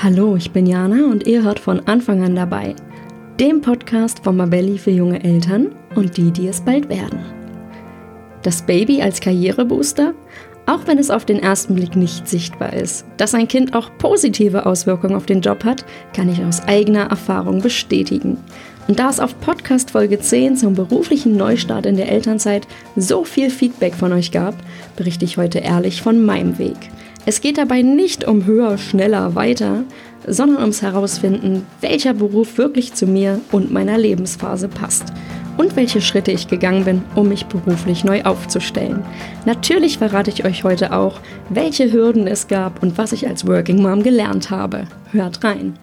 Hallo, ich bin Jana und ihr hört von Anfang an dabei. Dem Podcast von Mabelli für junge Eltern und die, die es bald werden. Das Baby als Karrierebooster? Auch wenn es auf den ersten Blick nicht sichtbar ist. Dass ein Kind auch positive Auswirkungen auf den Job hat, kann ich aus eigener Erfahrung bestätigen. Und da es auf Podcast Folge 10 zum beruflichen Neustart in der Elternzeit so viel Feedback von euch gab, berichte ich heute ehrlich von meinem Weg. Es geht dabei nicht um höher, schneller, weiter, sondern ums Herausfinden, welcher Beruf wirklich zu mir und meiner Lebensphase passt und welche Schritte ich gegangen bin, um mich beruflich neu aufzustellen. Natürlich verrate ich euch heute auch, welche Hürden es gab und was ich als Working Mom gelernt habe. Hört rein!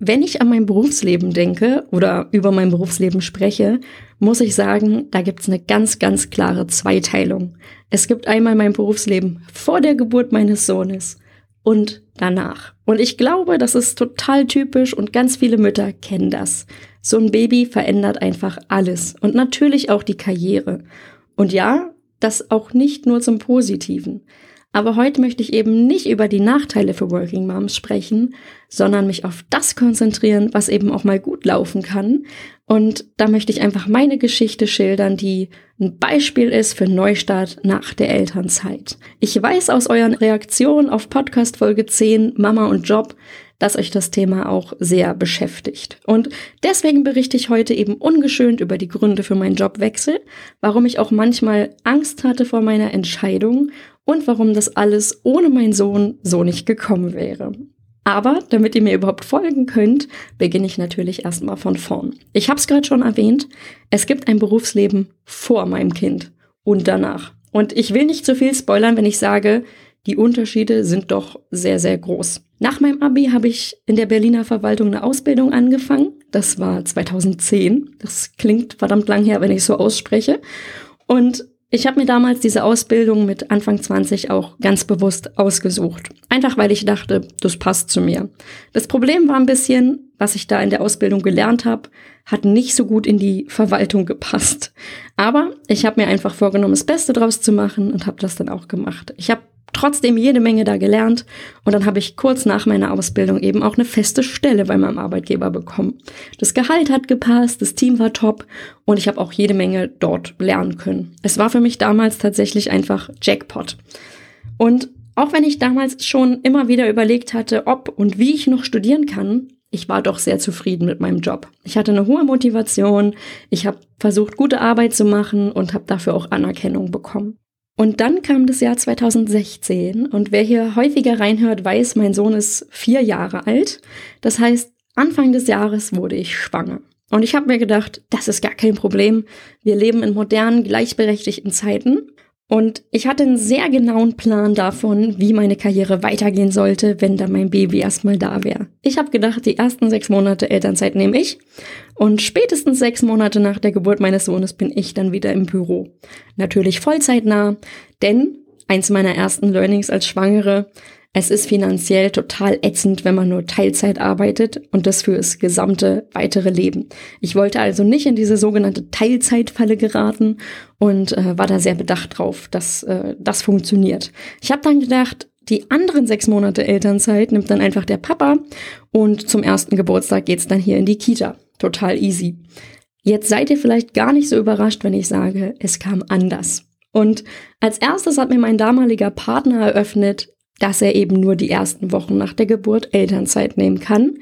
Wenn ich an mein Berufsleben denke oder über mein Berufsleben spreche, muss ich sagen, da gibt es eine ganz, ganz klare Zweiteilung. Es gibt einmal mein Berufsleben vor der Geburt meines Sohnes und danach. Und ich glaube, das ist total typisch und ganz viele Mütter kennen das. So ein Baby verändert einfach alles und natürlich auch die Karriere. Und ja, das auch nicht nur zum Positiven. Aber heute möchte ich eben nicht über die Nachteile für Working Moms sprechen, sondern mich auf das konzentrieren, was eben auch mal gut laufen kann. Und da möchte ich einfach meine Geschichte schildern, die ein Beispiel ist für Neustart nach der Elternzeit. Ich weiß aus euren Reaktionen auf Podcast Folge 10 Mama und Job, dass euch das Thema auch sehr beschäftigt. Und deswegen berichte ich heute eben ungeschönt über die Gründe für meinen Jobwechsel, warum ich auch manchmal Angst hatte vor meiner Entscheidung und warum das alles ohne meinen Sohn so nicht gekommen wäre. Aber damit ihr mir überhaupt folgen könnt, beginne ich natürlich erstmal von vorn. Ich habe es gerade schon erwähnt, es gibt ein Berufsleben vor meinem Kind und danach. Und ich will nicht zu viel spoilern, wenn ich sage, die Unterschiede sind doch sehr, sehr groß. Nach meinem Abi habe ich in der Berliner Verwaltung eine Ausbildung angefangen. Das war 2010. Das klingt verdammt lang her, wenn ich so ausspreche. Und ich habe mir damals diese Ausbildung mit Anfang 20 auch ganz bewusst ausgesucht. Einfach weil ich dachte, das passt zu mir. Das Problem war ein bisschen, was ich da in der Ausbildung gelernt habe, hat nicht so gut in die Verwaltung gepasst. Aber ich habe mir einfach vorgenommen, das Beste draus zu machen und habe das dann auch gemacht. Ich habe trotzdem jede Menge da gelernt und dann habe ich kurz nach meiner Ausbildung eben auch eine feste Stelle bei meinem Arbeitgeber bekommen. Das Gehalt hat gepasst, das Team war top und ich habe auch jede Menge dort lernen können. Es war für mich damals tatsächlich einfach Jackpot. Und auch wenn ich damals schon immer wieder überlegt hatte, ob und wie ich noch studieren kann, ich war doch sehr zufrieden mit meinem Job. Ich hatte eine hohe Motivation, ich habe versucht, gute Arbeit zu machen und habe dafür auch Anerkennung bekommen. Und dann kam das Jahr 2016 und wer hier häufiger reinhört, weiß, mein Sohn ist vier Jahre alt. Das heißt, Anfang des Jahres wurde ich schwanger. Und ich habe mir gedacht, das ist gar kein Problem. Wir leben in modernen, gleichberechtigten Zeiten. Und ich hatte einen sehr genauen Plan davon, wie meine Karriere weitergehen sollte, wenn dann mein Baby erstmal da wäre. Ich habe gedacht, die ersten sechs Monate Elternzeit nehme ich und spätestens sechs Monate nach der Geburt meines Sohnes bin ich dann wieder im Büro. Natürlich vollzeitnah, denn eins meiner ersten Learnings als Schwangere, es ist finanziell total ätzend, wenn man nur Teilzeit arbeitet und das für das gesamte weitere Leben. Ich wollte also nicht in diese sogenannte Teilzeitfalle geraten und äh, war da sehr bedacht drauf, dass äh, das funktioniert. Ich habe dann gedacht, die anderen sechs Monate Elternzeit nimmt dann einfach der Papa und zum ersten Geburtstag geht's dann hier in die Kita. Total easy. Jetzt seid ihr vielleicht gar nicht so überrascht, wenn ich sage, es kam anders. Und als erstes hat mir mein damaliger Partner eröffnet, dass er eben nur die ersten Wochen nach der Geburt Elternzeit nehmen kann.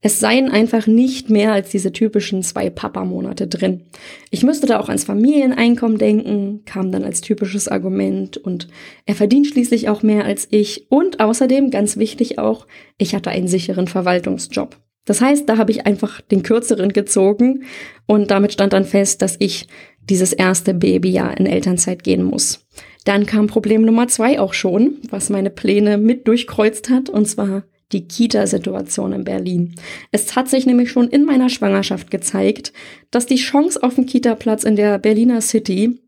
Es seien einfach nicht mehr als diese typischen zwei Papa-Monate drin. Ich müsste da auch ans Familieneinkommen denken, kam dann als typisches Argument und er verdient schließlich auch mehr als ich und außerdem, ganz wichtig auch, ich hatte einen sicheren Verwaltungsjob. Das heißt, da habe ich einfach den kürzeren gezogen und damit stand dann fest, dass ich dieses erste Babyjahr in Elternzeit gehen muss. Dann kam Problem Nummer zwei auch schon, was meine Pläne mit durchkreuzt hat, und zwar die Kita-Situation in Berlin. Es hat sich nämlich schon in meiner Schwangerschaft gezeigt, dass die Chance auf einen Kita-Platz in der Berliner City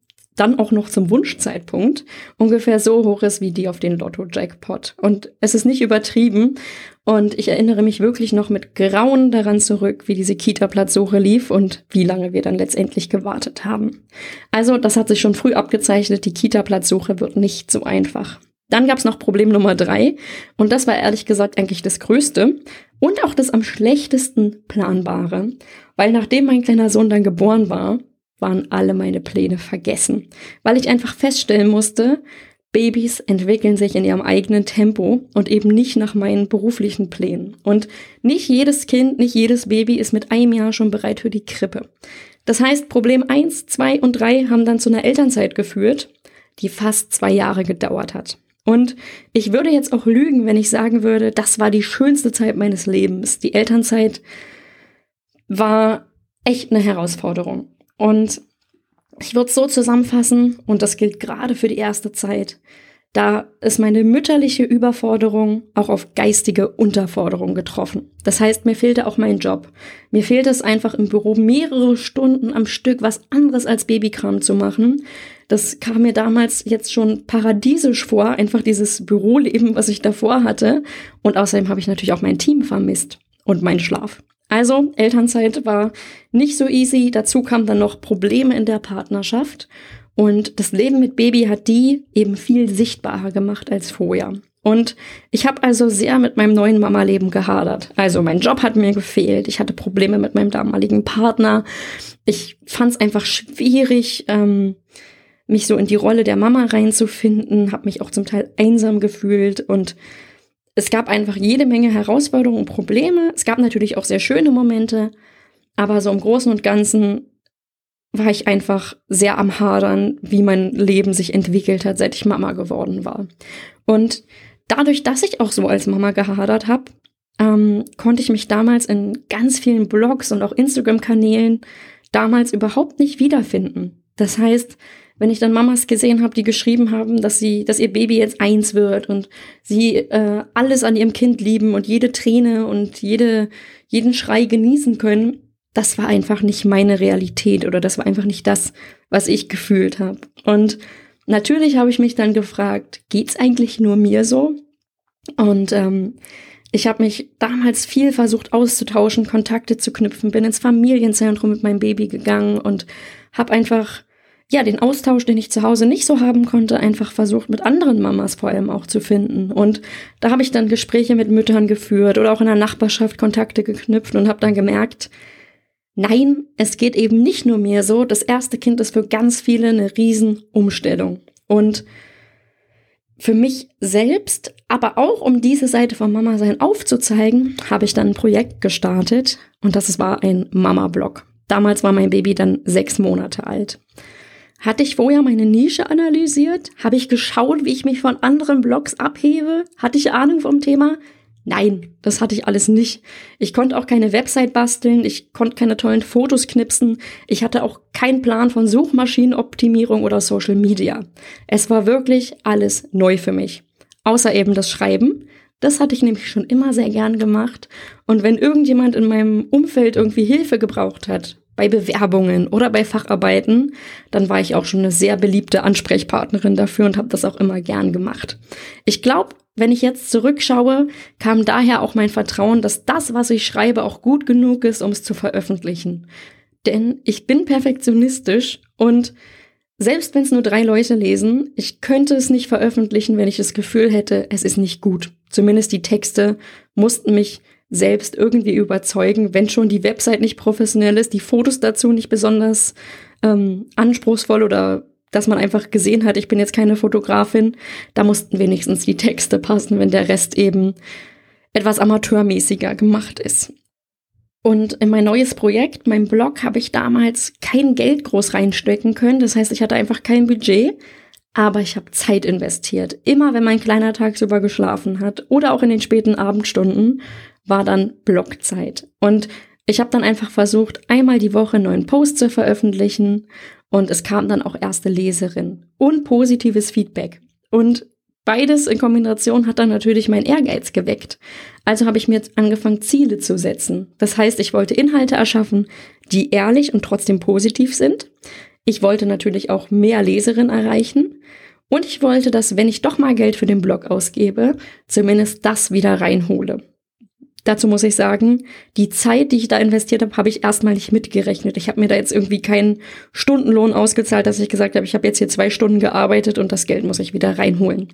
dann auch noch zum Wunschzeitpunkt ungefähr so hoch ist wie die auf den Lotto-Jackpot. Und es ist nicht übertrieben. Und ich erinnere mich wirklich noch mit Grauen daran zurück, wie diese Kita-Platzsuche lief und wie lange wir dann letztendlich gewartet haben. Also, das hat sich schon früh abgezeichnet. Die Kita-Platzsuche wird nicht so einfach. Dann gab es noch Problem Nummer drei und das war ehrlich gesagt eigentlich das Größte und auch das am schlechtesten planbare, weil nachdem mein kleiner Sohn dann geboren war, waren alle meine Pläne vergessen, weil ich einfach feststellen musste, Babys entwickeln sich in ihrem eigenen Tempo und eben nicht nach meinen beruflichen Plänen. Und nicht jedes Kind, nicht jedes Baby ist mit einem Jahr schon bereit für die Krippe. Das heißt, Problem eins, zwei und drei haben dann zu einer Elternzeit geführt, die fast zwei Jahre gedauert hat. Und ich würde jetzt auch lügen, wenn ich sagen würde, das war die schönste Zeit meines Lebens. Die Elternzeit war echt eine Herausforderung. Und ich würde es so zusammenfassen, und das gilt gerade für die erste Zeit, da ist meine mütterliche Überforderung auch auf geistige Unterforderung getroffen. Das heißt, mir fehlte auch mein Job. Mir fehlte es einfach im Büro mehrere Stunden am Stück was anderes als Babykram zu machen. Das kam mir damals jetzt schon paradiesisch vor, einfach dieses Büroleben, was ich davor hatte. Und außerdem habe ich natürlich auch mein Team vermisst und meinen Schlaf. Also, Elternzeit war nicht so easy. Dazu kamen dann noch Probleme in der Partnerschaft. Und das Leben mit Baby hat die eben viel sichtbarer gemacht als vorher. Und ich habe also sehr mit meinem neuen Mama-Leben gehadert. Also mein Job hat mir gefehlt, ich hatte Probleme mit meinem damaligen Partner. Ich fand es einfach schwierig, ähm, mich so in die Rolle der Mama reinzufinden, habe mich auch zum Teil einsam gefühlt und es gab einfach jede Menge Herausforderungen und Probleme. Es gab natürlich auch sehr schöne Momente, aber so im Großen und Ganzen war ich einfach sehr am Hadern, wie mein Leben sich entwickelt hat, seit ich Mama geworden war. Und dadurch, dass ich auch so als Mama gehadert habe, ähm, konnte ich mich damals in ganz vielen Blogs und auch Instagram-Kanälen damals überhaupt nicht wiederfinden. Das heißt, wenn ich dann Mamas gesehen habe, die geschrieben haben, dass sie, dass ihr Baby jetzt eins wird und sie äh, alles an ihrem Kind lieben und jede Träne und jede, jeden Schrei genießen können, das war einfach nicht meine Realität oder das war einfach nicht das, was ich gefühlt habe. Und natürlich habe ich mich dann gefragt, geht's eigentlich nur mir so? Und ähm, ich habe mich damals viel versucht auszutauschen, Kontakte zu knüpfen, bin ins Familienzentrum mit meinem Baby gegangen und habe einfach ja den Austausch, den ich zu Hause nicht so haben konnte, einfach versucht mit anderen Mamas vor allem auch zu finden. Und da habe ich dann Gespräche mit Müttern geführt oder auch in der Nachbarschaft Kontakte geknüpft und habe dann gemerkt, Nein, es geht eben nicht nur mir so. Das erste Kind ist für ganz viele eine Riesenumstellung. Und für mich selbst, aber auch um diese Seite von Mama sein aufzuzeigen, habe ich dann ein Projekt gestartet und das war ein Mama-Blog. Damals war mein Baby dann sechs Monate alt. Hatte ich vorher meine Nische analysiert? Habe ich geschaut, wie ich mich von anderen Blogs abhebe? Hatte ich Ahnung vom Thema? Nein, das hatte ich alles nicht. Ich konnte auch keine Website basteln, ich konnte keine tollen Fotos knipsen, ich hatte auch keinen Plan von Suchmaschinenoptimierung oder Social Media. Es war wirklich alles neu für mich. Außer eben das Schreiben. Das hatte ich nämlich schon immer sehr gern gemacht. Und wenn irgendjemand in meinem Umfeld irgendwie Hilfe gebraucht hat, bei Bewerbungen oder bei Facharbeiten, dann war ich auch schon eine sehr beliebte Ansprechpartnerin dafür und habe das auch immer gern gemacht. Ich glaube, wenn ich jetzt zurückschaue, kam daher auch mein Vertrauen, dass das, was ich schreibe, auch gut genug ist, um es zu veröffentlichen. Denn ich bin perfektionistisch und selbst wenn es nur drei Leute lesen, ich könnte es nicht veröffentlichen, wenn ich das Gefühl hätte, es ist nicht gut. Zumindest die Texte mussten mich selbst irgendwie überzeugen, wenn schon die Website nicht professionell ist, die Fotos dazu nicht besonders ähm, anspruchsvoll oder dass man einfach gesehen hat, ich bin jetzt keine Fotografin, da mussten wenigstens die Texte passen, wenn der Rest eben etwas amateurmäßiger gemacht ist. Und in mein neues Projekt, mein Blog, habe ich damals kein Geld groß reinstecken können. Das heißt, ich hatte einfach kein Budget, aber ich habe Zeit investiert. Immer wenn mein kleiner tagsüber geschlafen hat oder auch in den späten Abendstunden, war dann Blogzeit. Und ich habe dann einfach versucht, einmal die Woche einen neuen Post zu veröffentlichen und es kam dann auch erste Leserin und positives Feedback. Und beides in Kombination hat dann natürlich mein Ehrgeiz geweckt. Also habe ich mir jetzt angefangen, Ziele zu setzen. Das heißt, ich wollte Inhalte erschaffen, die ehrlich und trotzdem positiv sind. Ich wollte natürlich auch mehr Leserinnen erreichen. Und ich wollte, dass, wenn ich doch mal Geld für den Blog ausgebe, zumindest das wieder reinhole. Dazu muss ich sagen, die Zeit, die ich da investiert habe, habe ich erstmal nicht mitgerechnet. Ich habe mir da jetzt irgendwie keinen Stundenlohn ausgezahlt, dass ich gesagt habe, ich habe jetzt hier zwei Stunden gearbeitet und das Geld muss ich wieder reinholen.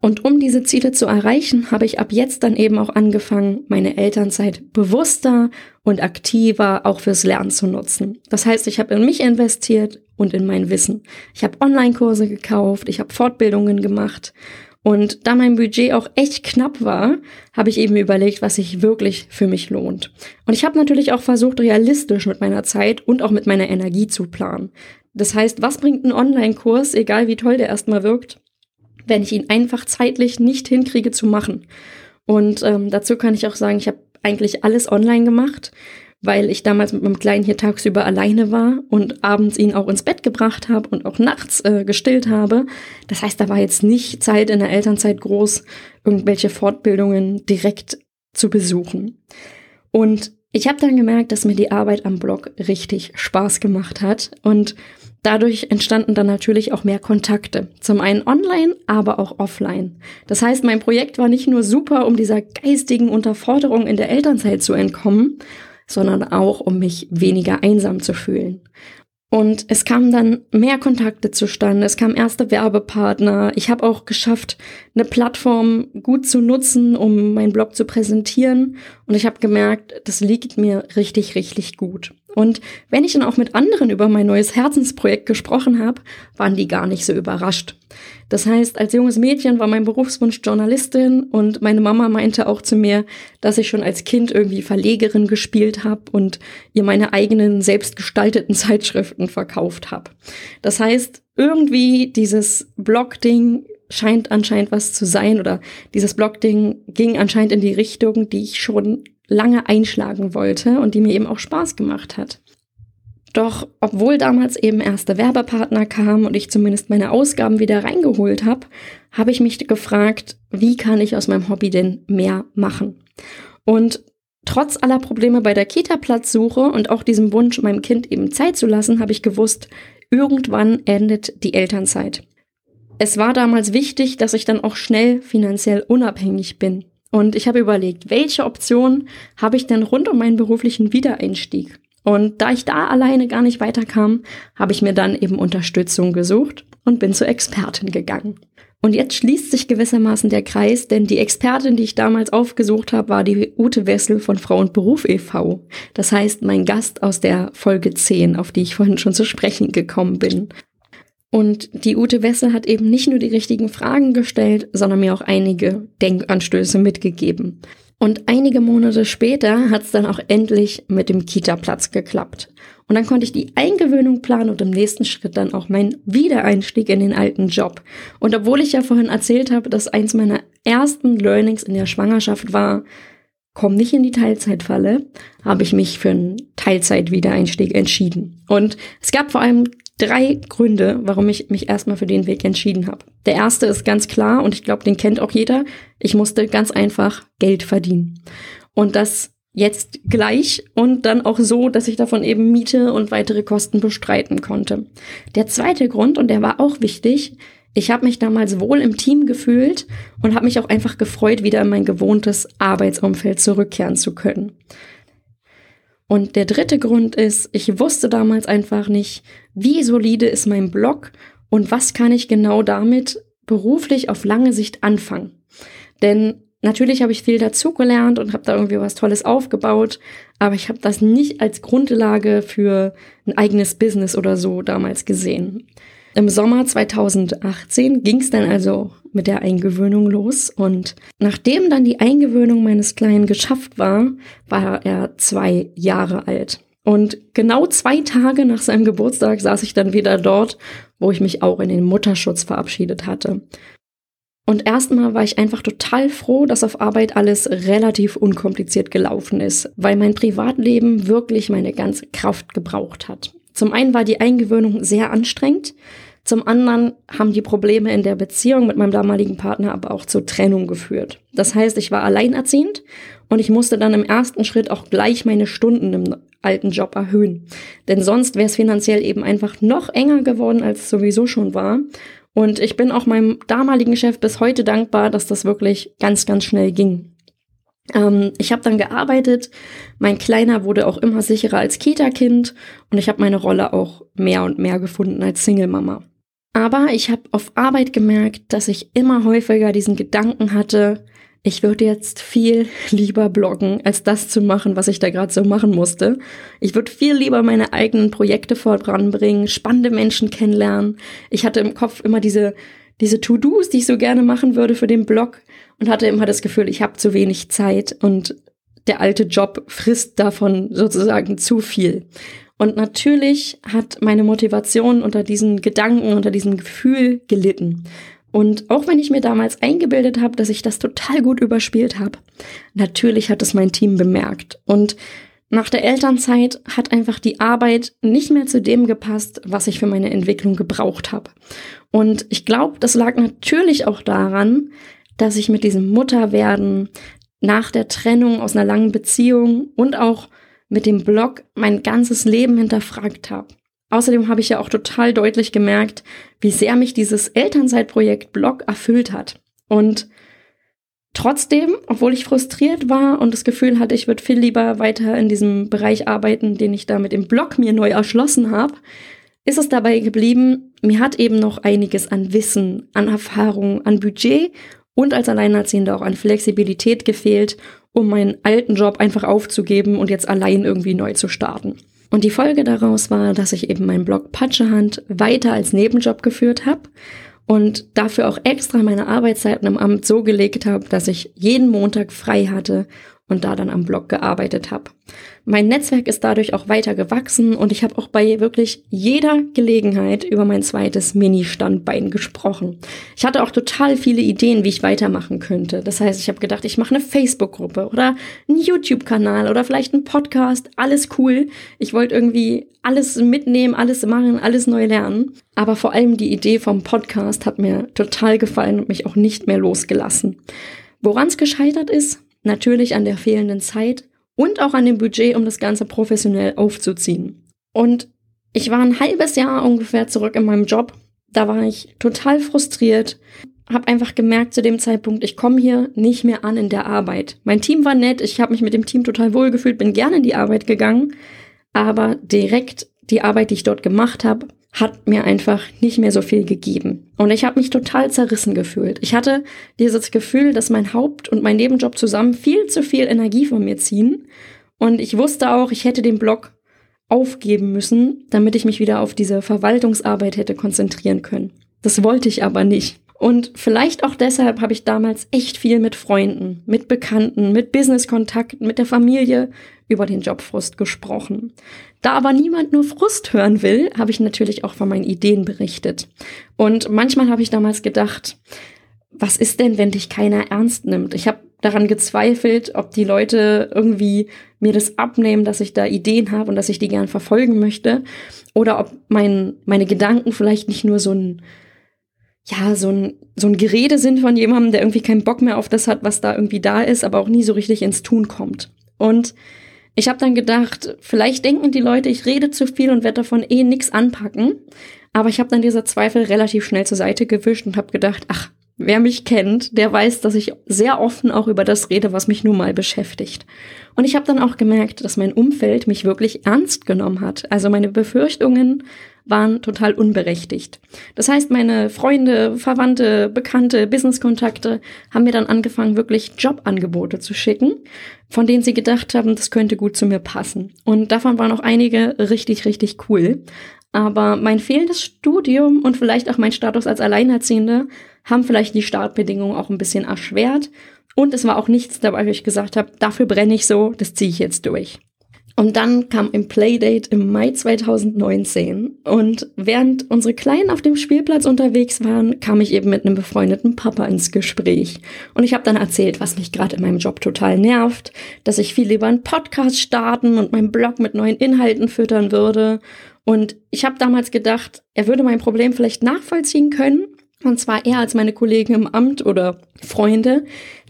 Und um diese Ziele zu erreichen, habe ich ab jetzt dann eben auch angefangen, meine Elternzeit bewusster und aktiver auch fürs Lernen zu nutzen. Das heißt, ich habe in mich investiert und in mein Wissen. Ich habe Online-Kurse gekauft, ich habe Fortbildungen gemacht. Und da mein Budget auch echt knapp war, habe ich eben überlegt, was sich wirklich für mich lohnt. Und ich habe natürlich auch versucht, realistisch mit meiner Zeit und auch mit meiner Energie zu planen. Das heißt, was bringt ein Online-Kurs, egal wie toll der erstmal wirkt, wenn ich ihn einfach zeitlich nicht hinkriege zu machen. Und ähm, dazu kann ich auch sagen, ich habe eigentlich alles online gemacht, weil ich damals mit meinem Kleinen hier tagsüber alleine war und abends ihn auch ins Bett gebracht habe und auch nachts äh, gestillt habe. Das heißt, da war jetzt nicht Zeit in der Elternzeit groß, irgendwelche Fortbildungen direkt zu besuchen. Und ich habe dann gemerkt, dass mir die Arbeit am Blog richtig Spaß gemacht hat und Dadurch entstanden dann natürlich auch mehr Kontakte. Zum einen online, aber auch offline. Das heißt, mein Projekt war nicht nur super, um dieser geistigen Unterforderung in der Elternzeit zu entkommen, sondern auch, um mich weniger einsam zu fühlen. Und es kamen dann mehr Kontakte zustande, es kamen erste Werbepartner. Ich habe auch geschafft, eine Plattform gut zu nutzen, um meinen Blog zu präsentieren. Und ich habe gemerkt, das liegt mir richtig, richtig gut. Und wenn ich dann auch mit anderen über mein neues Herzensprojekt gesprochen habe, waren die gar nicht so überrascht. Das heißt, als junges Mädchen war mein Berufswunsch Journalistin und meine Mama meinte auch zu mir, dass ich schon als Kind irgendwie Verlegerin gespielt habe und ihr meine eigenen selbstgestalteten Zeitschriften verkauft habe. Das heißt, irgendwie dieses Blog-Ding scheint anscheinend was zu sein oder dieses Blog-Ding ging anscheinend in die Richtung, die ich schon lange einschlagen wollte und die mir eben auch Spaß gemacht hat. Doch obwohl damals eben erste Werbepartner kamen und ich zumindest meine Ausgaben wieder reingeholt habe, habe ich mich gefragt, wie kann ich aus meinem Hobby denn mehr machen? Und trotz aller Probleme bei der Kita-Platzsuche und auch diesem Wunsch, meinem Kind eben Zeit zu lassen, habe ich gewusst, irgendwann endet die Elternzeit. Es war damals wichtig, dass ich dann auch schnell finanziell unabhängig bin. Und ich habe überlegt, welche Option habe ich denn rund um meinen beruflichen Wiedereinstieg? Und da ich da alleine gar nicht weiterkam, habe ich mir dann eben Unterstützung gesucht und bin zur Expertin gegangen. Und jetzt schließt sich gewissermaßen der Kreis, denn die Expertin, die ich damals aufgesucht habe, war die Ute Wessel von Frau und Beruf e.V. Das heißt, mein Gast aus der Folge 10, auf die ich vorhin schon zu sprechen gekommen bin. Und die Ute Wessel hat eben nicht nur die richtigen Fragen gestellt, sondern mir auch einige Denkanstöße mitgegeben. Und einige Monate später hat es dann auch endlich mit dem Kita-Platz geklappt. Und dann konnte ich die Eingewöhnung planen und im nächsten Schritt dann auch meinen Wiedereinstieg in den alten Job. Und obwohl ich ja vorhin erzählt habe, dass eins meiner ersten Learnings in der Schwangerschaft war, komm nicht in die Teilzeitfalle, habe ich mich für einen Teilzeit-Wiedereinstieg entschieden. Und es gab vor allem drei Gründe, warum ich mich erstmal für den Weg entschieden habe. Der erste ist ganz klar und ich glaube, den kennt auch jeder. Ich musste ganz einfach Geld verdienen. Und das jetzt gleich und dann auch so, dass ich davon eben Miete und weitere Kosten bestreiten konnte. Der zweite Grund, und der war auch wichtig, ich habe mich damals wohl im Team gefühlt und habe mich auch einfach gefreut, wieder in mein gewohntes Arbeitsumfeld zurückkehren zu können. Und der dritte Grund ist, ich wusste damals einfach nicht, wie solide ist mein Blog und was kann ich genau damit beruflich auf lange Sicht anfangen. Denn natürlich habe ich viel dazugelernt und habe da irgendwie was Tolles aufgebaut, aber ich habe das nicht als Grundlage für ein eigenes Business oder so damals gesehen. Im Sommer 2018 ging es dann also mit der Eingewöhnung los und nachdem dann die Eingewöhnung meines Kleinen geschafft war, war er zwei Jahre alt. Und genau zwei Tage nach seinem Geburtstag saß ich dann wieder dort, wo ich mich auch in den Mutterschutz verabschiedet hatte. Und erstmal war ich einfach total froh, dass auf Arbeit alles relativ unkompliziert gelaufen ist, weil mein Privatleben wirklich meine ganze Kraft gebraucht hat. Zum einen war die Eingewöhnung sehr anstrengend, zum anderen haben die Probleme in der Beziehung mit meinem damaligen Partner aber auch zur Trennung geführt. Das heißt, ich war alleinerziehend und ich musste dann im ersten Schritt auch gleich meine Stunden im alten Job erhöhen. Denn sonst wäre es finanziell eben einfach noch enger geworden, als es sowieso schon war. Und ich bin auch meinem damaligen Chef bis heute dankbar, dass das wirklich ganz, ganz schnell ging. Ähm, ich habe dann gearbeitet, mein Kleiner wurde auch immer sicherer als Kita-Kind und ich habe meine Rolle auch mehr und mehr gefunden als Single-Mama. Aber ich habe auf Arbeit gemerkt, dass ich immer häufiger diesen Gedanken hatte, ich würde jetzt viel lieber bloggen, als das zu machen, was ich da gerade so machen musste. Ich würde viel lieber meine eigenen Projekte voranbringen, spannende Menschen kennenlernen. Ich hatte im Kopf immer diese, diese To-Dos, die ich so gerne machen würde für den Blog und hatte immer das Gefühl, ich habe zu wenig Zeit und der alte Job frisst davon sozusagen zu viel. Und natürlich hat meine Motivation unter diesen Gedanken, unter diesem Gefühl gelitten. Und auch wenn ich mir damals eingebildet habe, dass ich das total gut überspielt habe, natürlich hat es mein Team bemerkt. Und nach der Elternzeit hat einfach die Arbeit nicht mehr zu dem gepasst, was ich für meine Entwicklung gebraucht habe. Und ich glaube, das lag natürlich auch daran, dass ich mit diesem Mutterwerden nach der Trennung aus einer langen Beziehung und auch mit dem Blog mein ganzes Leben hinterfragt habe. Außerdem habe ich ja auch total deutlich gemerkt, wie sehr mich dieses Elternzeitprojekt Blog erfüllt hat. Und trotzdem, obwohl ich frustriert war und das Gefühl hatte, ich würde viel lieber weiter in diesem Bereich arbeiten, den ich da mit dem Blog mir neu erschlossen habe, ist es dabei geblieben, mir hat eben noch einiges an Wissen, an Erfahrung, an Budget und als Alleinerziehende auch an Flexibilität gefehlt, um meinen alten Job einfach aufzugeben und jetzt allein irgendwie neu zu starten. Und die Folge daraus war, dass ich eben meinen Blog Patschehand weiter als Nebenjob geführt habe und dafür auch extra meine Arbeitszeiten im Amt so gelegt habe, dass ich jeden Montag frei hatte und da dann am Blog gearbeitet habe. Mein Netzwerk ist dadurch auch weiter gewachsen und ich habe auch bei wirklich jeder Gelegenheit über mein zweites Mini-Standbein gesprochen. Ich hatte auch total viele Ideen, wie ich weitermachen könnte. Das heißt, ich habe gedacht, ich mache eine Facebook-Gruppe oder einen YouTube-Kanal oder vielleicht einen Podcast. Alles cool. Ich wollte irgendwie alles mitnehmen, alles machen, alles neu lernen. Aber vor allem die Idee vom Podcast hat mir total gefallen und mich auch nicht mehr losgelassen. Woran es gescheitert ist, Natürlich an der fehlenden Zeit und auch an dem Budget, um das Ganze professionell aufzuziehen. Und ich war ein halbes Jahr ungefähr zurück in meinem Job. Da war ich total frustriert, habe einfach gemerkt zu dem Zeitpunkt, ich komme hier nicht mehr an in der Arbeit. Mein Team war nett, ich habe mich mit dem Team total wohlgefühlt, bin gerne in die Arbeit gegangen, aber direkt die Arbeit, die ich dort gemacht habe, hat mir einfach nicht mehr so viel gegeben. Und ich habe mich total zerrissen gefühlt. Ich hatte dieses Gefühl, dass mein Haupt- und mein Nebenjob zusammen viel zu viel Energie von mir ziehen. Und ich wusste auch, ich hätte den Blog aufgeben müssen, damit ich mich wieder auf diese Verwaltungsarbeit hätte konzentrieren können. Das wollte ich aber nicht. Und vielleicht auch deshalb habe ich damals echt viel mit Freunden, mit Bekannten, mit Businesskontakten, mit der Familie über den Jobfrust gesprochen. Da aber niemand nur Frust hören will, habe ich natürlich auch von meinen Ideen berichtet. Und manchmal habe ich damals gedacht, was ist denn, wenn dich keiner ernst nimmt? Ich habe daran gezweifelt, ob die Leute irgendwie mir das abnehmen, dass ich da Ideen habe und dass ich die gern verfolgen möchte. Oder ob mein, meine Gedanken vielleicht nicht nur so ein ja, so ein, so ein Gerede sind von jemandem, der irgendwie keinen Bock mehr auf das hat, was da irgendwie da ist, aber auch nie so richtig ins Tun kommt. Und ich habe dann gedacht, vielleicht denken die Leute, ich rede zu viel und werde davon eh nix anpacken. Aber ich habe dann diese Zweifel relativ schnell zur Seite gewischt und habe gedacht, ach, wer mich kennt, der weiß, dass ich sehr offen auch über das rede, was mich nun mal beschäftigt. Und ich habe dann auch gemerkt, dass mein Umfeld mich wirklich ernst genommen hat. Also meine Befürchtungen waren total unberechtigt. Das heißt, meine Freunde, Verwandte, Bekannte, Businesskontakte haben mir dann angefangen, wirklich Jobangebote zu schicken, von denen sie gedacht haben, das könnte gut zu mir passen. Und davon waren auch einige richtig, richtig cool. Aber mein fehlendes Studium und vielleicht auch mein Status als Alleinerziehende haben vielleicht die Startbedingungen auch ein bisschen erschwert. Und es war auch nichts dabei, wo ich gesagt habe, dafür brenne ich so, das ziehe ich jetzt durch. Und dann kam ein Playdate im Mai 2019. Und während unsere Kleinen auf dem Spielplatz unterwegs waren, kam ich eben mit einem befreundeten Papa ins Gespräch. Und ich habe dann erzählt, was mich gerade in meinem Job total nervt, dass ich viel lieber einen Podcast starten und meinen Blog mit neuen Inhalten füttern würde. Und ich habe damals gedacht, er würde mein Problem vielleicht nachvollziehen können. Und zwar eher als meine Kollegen im Amt oder Freunde,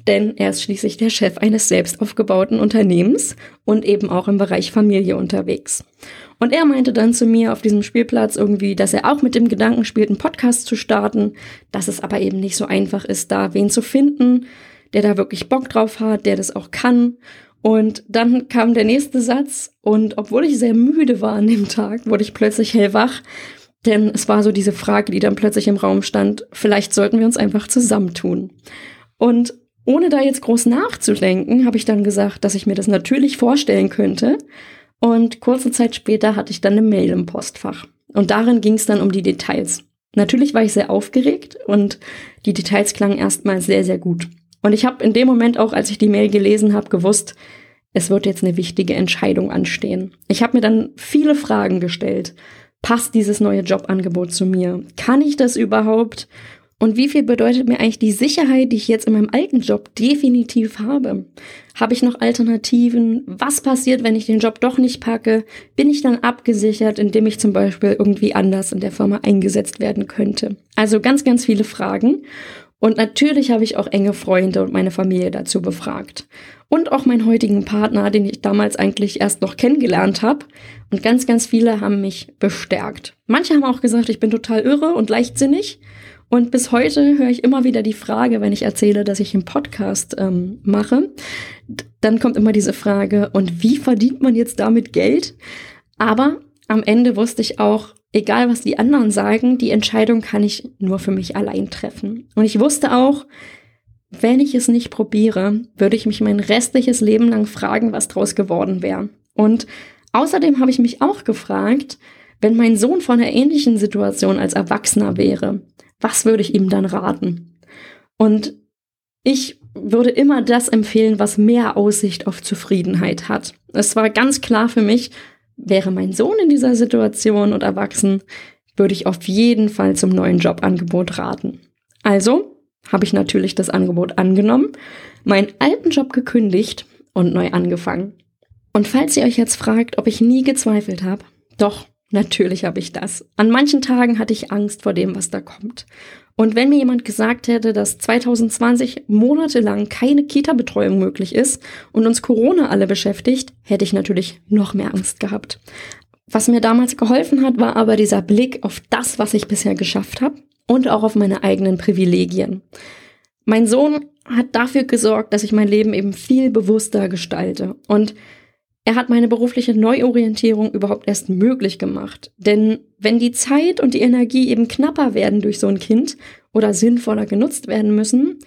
denn er ist schließlich der Chef eines selbst aufgebauten Unternehmens und eben auch im Bereich Familie unterwegs. Und er meinte dann zu mir auf diesem Spielplatz irgendwie, dass er auch mit dem Gedanken spielt, einen Podcast zu starten, dass es aber eben nicht so einfach ist, da wen zu finden, der da wirklich Bock drauf hat, der das auch kann. Und dann kam der nächste Satz und obwohl ich sehr müde war an dem Tag, wurde ich plötzlich hellwach Denn es war so diese Frage, die dann plötzlich im Raum stand, vielleicht sollten wir uns einfach zusammentun. Und ohne da jetzt groß nachzudenken, habe ich dann gesagt, dass ich mir das natürlich vorstellen könnte. Und kurze Zeit später hatte ich dann eine Mail im Postfach. Und darin ging es dann um die Details. Natürlich war ich sehr aufgeregt und die Details klangen erstmal sehr, sehr gut. Und ich habe in dem Moment auch, als ich die Mail gelesen habe, gewusst, es wird jetzt eine wichtige Entscheidung anstehen. Ich habe mir dann viele Fragen gestellt. Passt dieses neue Jobangebot zu mir? Kann ich das überhaupt? Und wie viel bedeutet mir eigentlich die Sicherheit, die ich jetzt in meinem alten Job definitiv habe? Habe ich noch Alternativen? Was passiert, wenn ich den Job doch nicht packe? Bin ich dann abgesichert, indem ich zum Beispiel irgendwie anders in der Firma eingesetzt werden könnte? Also ganz, ganz viele Fragen. Und natürlich habe ich auch enge Freunde und meine Familie dazu befragt. Und auch meinen heutigen Partner, den ich damals eigentlich erst noch kennengelernt habe. Und ganz, ganz viele haben mich bestärkt. Manche haben auch gesagt, ich bin total irre und leichtsinnig. Und bis heute höre ich immer wieder die Frage, wenn ich erzähle, dass ich einen Podcast ähm, mache, dann kommt immer diese Frage, und wie verdient man jetzt damit Geld? Aber am Ende wusste ich auch, egal was die anderen sagen, die Entscheidung kann ich nur für mich allein treffen. Und ich wusste auch, wenn ich es nicht probiere, würde ich mich mein restliches Leben lang fragen, was draus geworden wäre. Und außerdem habe ich mich auch gefragt, wenn mein Sohn von einer ähnlichen Situation als Erwachsener wäre, was würde ich ihm dann raten? Und ich würde immer das empfehlen, was mehr Aussicht auf Zufriedenheit hat. Es war ganz klar für mich, wäre mein Sohn in dieser Situation und erwachsen, würde ich auf jeden Fall zum neuen Jobangebot raten. Also habe ich natürlich das Angebot angenommen, meinen alten Job gekündigt und neu angefangen. Und falls ihr euch jetzt fragt, ob ich nie gezweifelt habe, doch, Natürlich habe ich das. An manchen Tagen hatte ich Angst vor dem, was da kommt. Und wenn mir jemand gesagt hätte, dass 2020 monatelang keine Kita-Betreuung möglich ist und uns Corona alle beschäftigt, hätte ich natürlich noch mehr Angst gehabt. Was mir damals geholfen hat, war aber dieser Blick auf das, was ich bisher geschafft habe und auch auf meine eigenen Privilegien. Mein Sohn hat dafür gesorgt, dass ich mein Leben eben viel bewusster gestalte. Und er hat meine berufliche Neuorientierung überhaupt erst möglich gemacht. Denn wenn die Zeit und die Energie eben knapper werden durch so ein Kind oder sinnvoller genutzt werden müssen,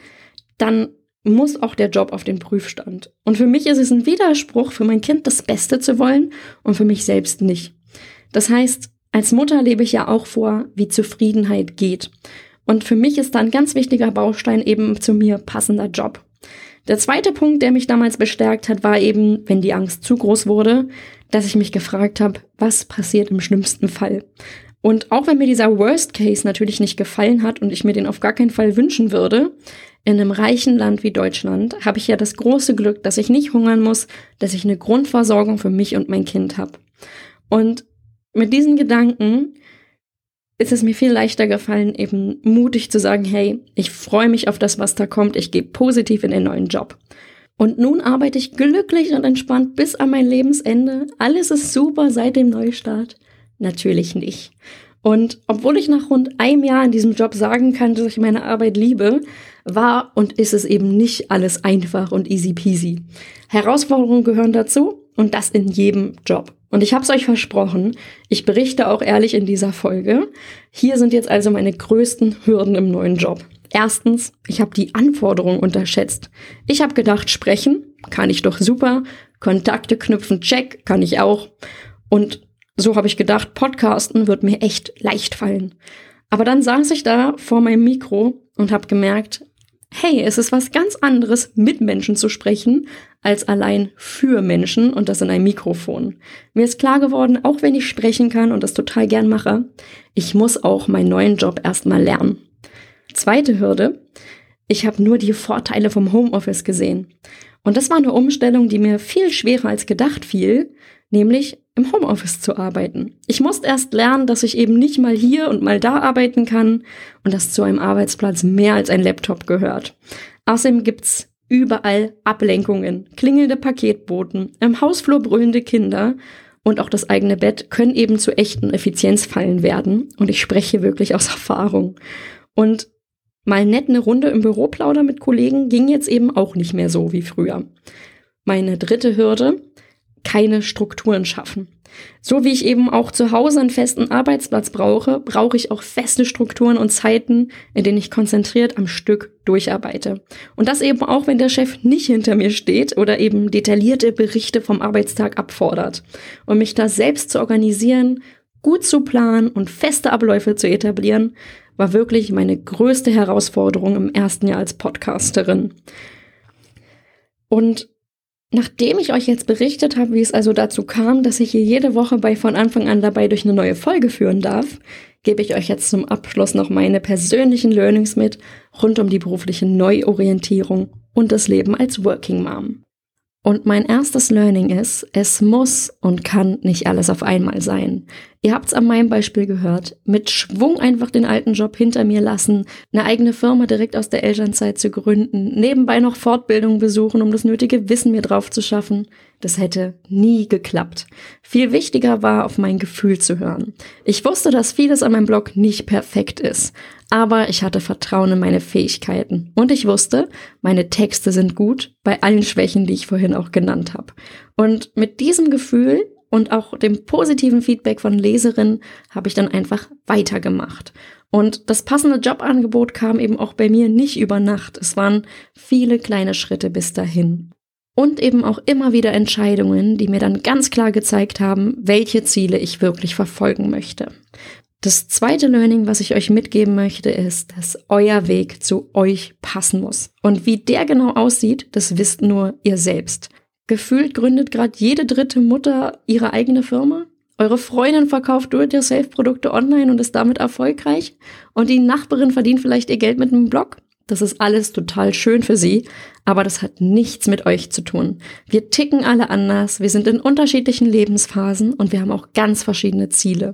dann muss auch der Job auf den Prüfstand. Und für mich ist es ein Widerspruch, für mein Kind das Beste zu wollen und für mich selbst nicht. Das heißt, als Mutter lebe ich ja auch vor, wie Zufriedenheit geht. Und für mich ist da ein ganz wichtiger Baustein eben zu mir passender Job. Der zweite Punkt, der mich damals bestärkt hat, war eben, wenn die Angst zu groß wurde, dass ich mich gefragt habe, was passiert im schlimmsten Fall? Und auch wenn mir dieser Worst Case natürlich nicht gefallen hat und ich mir den auf gar keinen Fall wünschen würde, in einem reichen Land wie Deutschland habe ich ja das große Glück, dass ich nicht hungern muss, dass ich eine Grundversorgung für mich und mein Kind habe. Und mit diesen Gedanken ist es mir viel leichter gefallen, eben mutig zu sagen, hey, ich freue mich auf das, was da kommt, ich gehe positiv in den neuen Job. Und nun arbeite ich glücklich und entspannt bis an mein Lebensende. Alles ist super seit dem Neustart. Natürlich nicht. Und obwohl ich nach rund einem Jahr in diesem Job sagen kann, dass ich meine Arbeit liebe, war und ist es eben nicht alles einfach und easy peasy. Herausforderungen gehören dazu und das in jedem Job. Und ich habe es euch versprochen, ich berichte auch ehrlich in dieser Folge. Hier sind jetzt also meine größten Hürden im neuen Job. Erstens, ich habe die Anforderungen unterschätzt. Ich habe gedacht, sprechen kann ich doch super, Kontakte knüpfen, check, kann ich auch. Und so habe ich gedacht, Podcasten wird mir echt leicht fallen. Aber dann saß ich da vor meinem Mikro und habe gemerkt, hey, es ist was ganz anderes, mit Menschen zu sprechen, als allein für Menschen und das in einem Mikrofon. Mir ist klar geworden, auch wenn ich sprechen kann und das total gern mache, ich muss auch meinen neuen Job erstmal lernen. Zweite Hürde, ich habe nur die Vorteile vom Homeoffice gesehen. Und das war eine Umstellung, die mir viel schwerer als gedacht fiel, nämlich im Homeoffice zu arbeiten. Ich musste erst lernen, dass ich eben nicht mal hier und mal da arbeiten kann und dass zu einem Arbeitsplatz mehr als ein Laptop gehört. Außerdem gibt's überall Ablenkungen, klingelnde Paketboten, im Hausflur brüllende Kinder und auch das eigene Bett können eben zu echten Effizienzfallen werden. Und ich spreche wirklich aus Erfahrung. Und mal nett eine Runde im Büro plaudern mit Kollegen ging jetzt eben auch nicht mehr so wie früher. Meine dritte Hürde, keine Strukturen schaffen. So wie ich eben auch zu Hause einen festen Arbeitsplatz brauche, brauche ich auch feste Strukturen und Zeiten, in denen ich konzentriert am Stück durcharbeite. Und das eben auch, wenn der Chef nicht hinter mir steht oder eben detaillierte Berichte vom Arbeitstag abfordert. Und mich da selbst zu organisieren, gut zu planen und feste Abläufe zu etablieren, war wirklich meine größte Herausforderung im ersten Jahr als Podcasterin. Und Nachdem ich euch jetzt berichtet habe, wie es also dazu kam, dass ich hier jede Woche bei von Anfang an dabei durch eine neue Folge führen darf, gebe ich euch jetzt zum Abschluss noch meine persönlichen Learnings mit rund um die berufliche Neuorientierung und das Leben als Working Mom. Und mein erstes Learning ist, es muss und kann nicht alles auf einmal sein. Ihr habt's an meinem Beispiel gehört. Mit Schwung einfach den alten Job hinter mir lassen, eine eigene Firma direkt aus der Elternzeit zu gründen, nebenbei noch Fortbildung besuchen, um das nötige Wissen mir drauf zu schaffen. Das hätte nie geklappt. Viel wichtiger war, auf mein Gefühl zu hören. Ich wusste, dass vieles an meinem Blog nicht perfekt ist. Aber ich hatte Vertrauen in meine Fähigkeiten. Und ich wusste, meine Texte sind gut, bei allen Schwächen, die ich vorhin auch genannt habe. Und mit diesem Gefühl und auch dem positiven Feedback von Leserinnen habe ich dann einfach weitergemacht. Und das passende Jobangebot kam eben auch bei mir nicht über Nacht. Es waren viele kleine Schritte bis dahin. Und eben auch immer wieder Entscheidungen, die mir dann ganz klar gezeigt haben, welche Ziele ich wirklich verfolgen möchte. Das zweite Learning, was ich euch mitgeben möchte, ist, dass euer Weg zu euch passen muss. Und wie der genau aussieht, das wisst nur ihr selbst. Gefühlt gründet gerade jede dritte Mutter ihre eigene Firma. Eure Freundin verkauft Do-it-yourself-Produkte online und ist damit erfolgreich. Und die Nachbarin verdient vielleicht ihr Geld mit einem Blog. Das ist alles total schön für sie, aber das hat nichts mit euch zu tun. Wir ticken alle anders, wir sind in unterschiedlichen Lebensphasen und wir haben auch ganz verschiedene Ziele.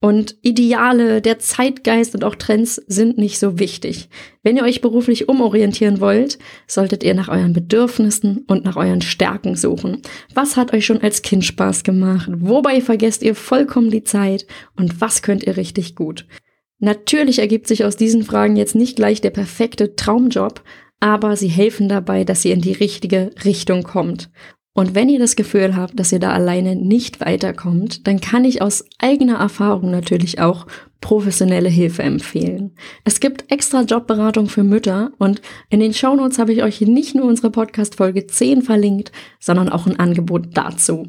Und Ideale, der Zeitgeist und auch Trends sind nicht so wichtig. Wenn ihr euch beruflich umorientieren wollt, solltet ihr nach euren Bedürfnissen und nach euren Stärken suchen. Was hat euch schon als Kind Spaß gemacht? Wobei vergesst ihr vollkommen die Zeit? Und was könnt ihr richtig gut? Natürlich ergibt sich aus diesen Fragen jetzt nicht gleich der perfekte Traumjob, aber sie helfen dabei, dass ihr in die richtige Richtung kommt. Und wenn ihr das Gefühl habt, dass ihr da alleine nicht weiterkommt, dann kann ich aus eigener Erfahrung natürlich auch professionelle Hilfe empfehlen. Es gibt extra Jobberatung für Mütter und in den Shownotes habe ich euch nicht nur unsere Podcast Folge 10 verlinkt, sondern auch ein Angebot dazu.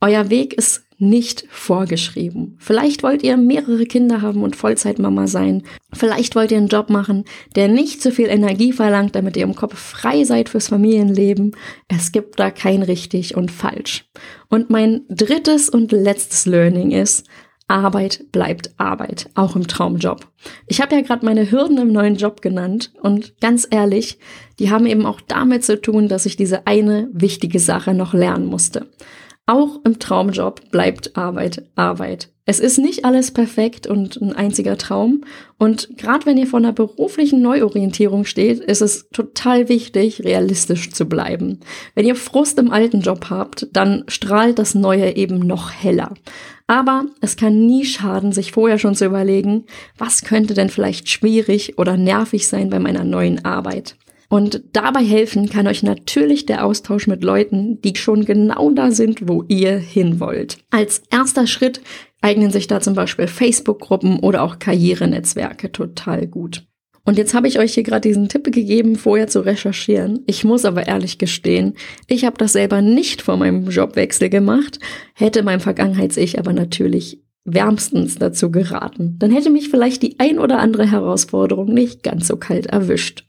Euer Weg ist nicht vorgeschrieben. Vielleicht wollt ihr mehrere Kinder haben und Vollzeitmama sein. Vielleicht wollt ihr einen Job machen, der nicht so viel Energie verlangt, damit ihr im Kopf frei seid fürs Familienleben. Es gibt da kein richtig und falsch. Und mein drittes und letztes Learning ist, Arbeit bleibt Arbeit, auch im Traumjob. Ich habe ja gerade meine Hürden im neuen Job genannt und ganz ehrlich, die haben eben auch damit zu tun, dass ich diese eine wichtige Sache noch lernen musste. Auch im Traumjob bleibt Arbeit Arbeit. Es ist nicht alles perfekt und ein einziger Traum. Und gerade wenn ihr vor einer beruflichen Neuorientierung steht, ist es total wichtig, realistisch zu bleiben. Wenn ihr Frust im alten Job habt, dann strahlt das Neue eben noch heller. Aber es kann nie schaden, sich vorher schon zu überlegen, was könnte denn vielleicht schwierig oder nervig sein bei meiner neuen Arbeit. Und dabei helfen kann euch natürlich der Austausch mit Leuten, die schon genau da sind, wo ihr hin wollt. Als erster Schritt eignen sich da zum Beispiel Facebook-Gruppen oder auch Karrierenetzwerke total gut. Und jetzt habe ich euch hier gerade diesen Tipp gegeben, vorher zu recherchieren. Ich muss aber ehrlich gestehen, ich habe das selber nicht vor meinem Jobwechsel gemacht, hätte meinem Vergangenheits-Ich aber natürlich wärmstens dazu geraten. Dann hätte mich vielleicht die ein oder andere Herausforderung nicht ganz so kalt erwischt.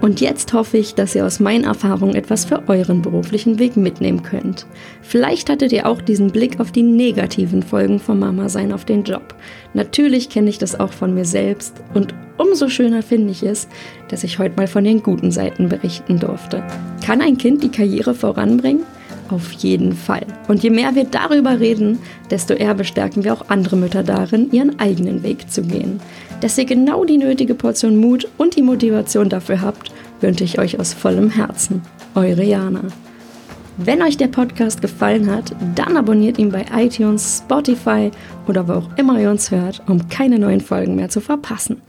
Und jetzt hoffe ich, dass ihr aus meinen Erfahrungen etwas für euren beruflichen Weg mitnehmen könnt. Vielleicht hattet ihr auch diesen Blick auf die negativen Folgen vom Mama sein auf den Job. Natürlich kenne ich das auch von mir selbst und umso schöner finde ich es, dass ich heute mal von den guten Seiten berichten durfte. Kann ein Kind die Karriere voranbringen? Auf jeden Fall. Und je mehr wir darüber reden, desto eher bestärken wir auch andere Mütter darin, ihren eigenen Weg zu gehen. Dass ihr genau die nötige Portion Mut und die Motivation dafür habt, wünsche ich euch aus vollem Herzen. Eure Jana. Wenn euch der Podcast gefallen hat, dann abonniert ihn bei iTunes, Spotify oder wo auch immer ihr uns hört, um keine neuen Folgen mehr zu verpassen.